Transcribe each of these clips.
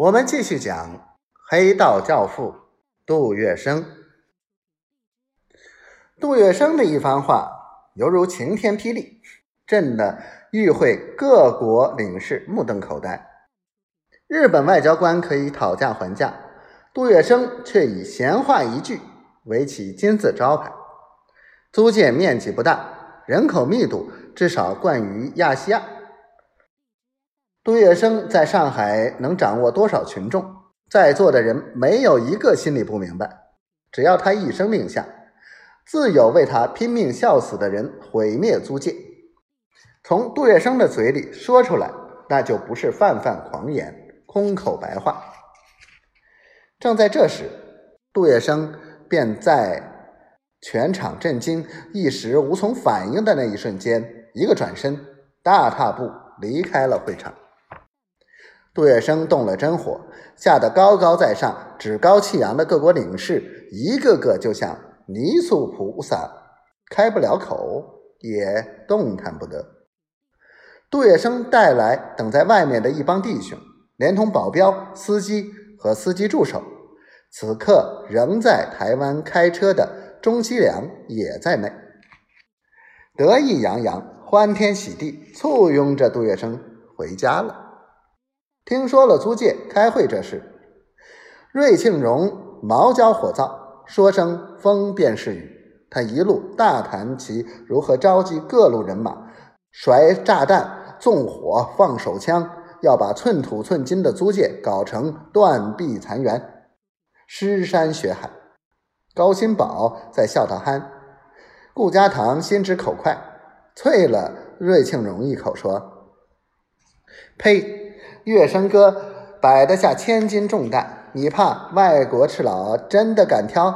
我们继续讲黑道教父杜月笙。杜月笙的一番话犹如晴天霹雳，震得与会各国领事目瞪口呆。日本外交官可以讨价还价，杜月笙却以闲话一句为其金字招牌。租界面积不大，人口密度至少冠于亚细亚。杜月笙在上海能掌握多少群众？在座的人没有一个心里不明白。只要他一声令下，自有为他拼命笑死的人毁灭租界。从杜月笙的嘴里说出来，那就不是泛泛狂言、空口白话。正在这时，杜月笙便在全场震惊、一时无从反应的那一瞬间，一个转身，大踏步离开了会场。杜月笙动了真火，吓得高高在上、趾高气扬的各国领事，一个个就像泥塑菩萨，开不了口，也动弹不得。杜月笙带来等在外面的一帮弟兄，连同保镖、司机和司机助手，此刻仍在台湾开车的钟锡良也在内，得意洋洋、欢天喜地，簇拥着杜月笙回家了。听说了租界开会这事，瑞庆荣毛焦火燥，说声风便是雨。他一路大谈其如何召集各路人马，甩炸弹、纵火、放手枪，要把寸土寸金的租界搞成断壁残垣、尸山血海。高新宝在笑他憨，顾家堂心直口快，啐了瑞庆荣一口，说：“呸！”月笙哥摆得下千斤重担，你怕外国赤佬真的敢挑？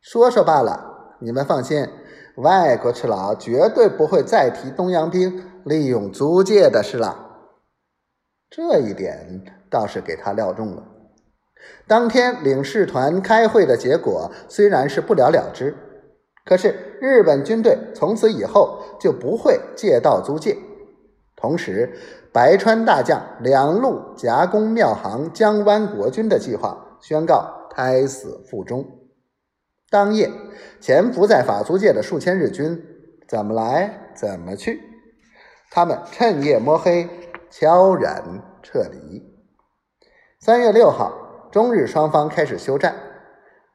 说说罢了，你们放心，外国赤佬绝对不会再提东洋兵利用租界的事了。这一点倒是给他料中了。当天领事团开会的结果虽然是不了了之，可是日本军队从此以后就不会借道租界。同时，白川大将两路夹攻庙行江湾国军的计划宣告胎死腹中。当夜，潜伏在法租界的数千日军怎么来怎么去，他们趁夜摸黑，悄然撤离。三月六号，中日双方开始休战。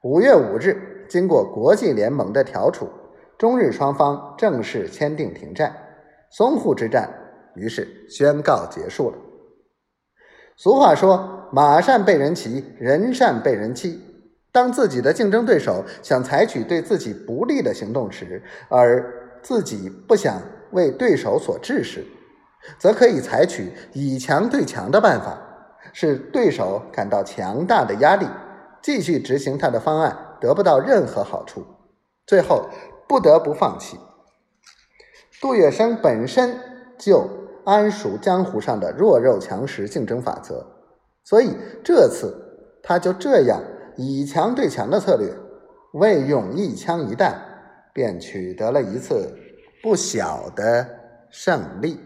五月五日，经过国际联盟的调处，中日双方正式签订停战。淞沪之战。于是宣告结束了。俗话说：“马善被人骑，人善被人欺。”当自己的竞争对手想采取对自己不利的行动时，而自己不想为对手所制时，则可以采取以强对强的办法，使对手感到强大的压力，继续执行他的方案，得不到任何好处，最后不得不放弃。杜月笙本身就。安熟江湖上的弱肉强食竞争法则，所以这次他就这样以强对强的策略，未用一枪一弹，便取得了一次不小的胜利。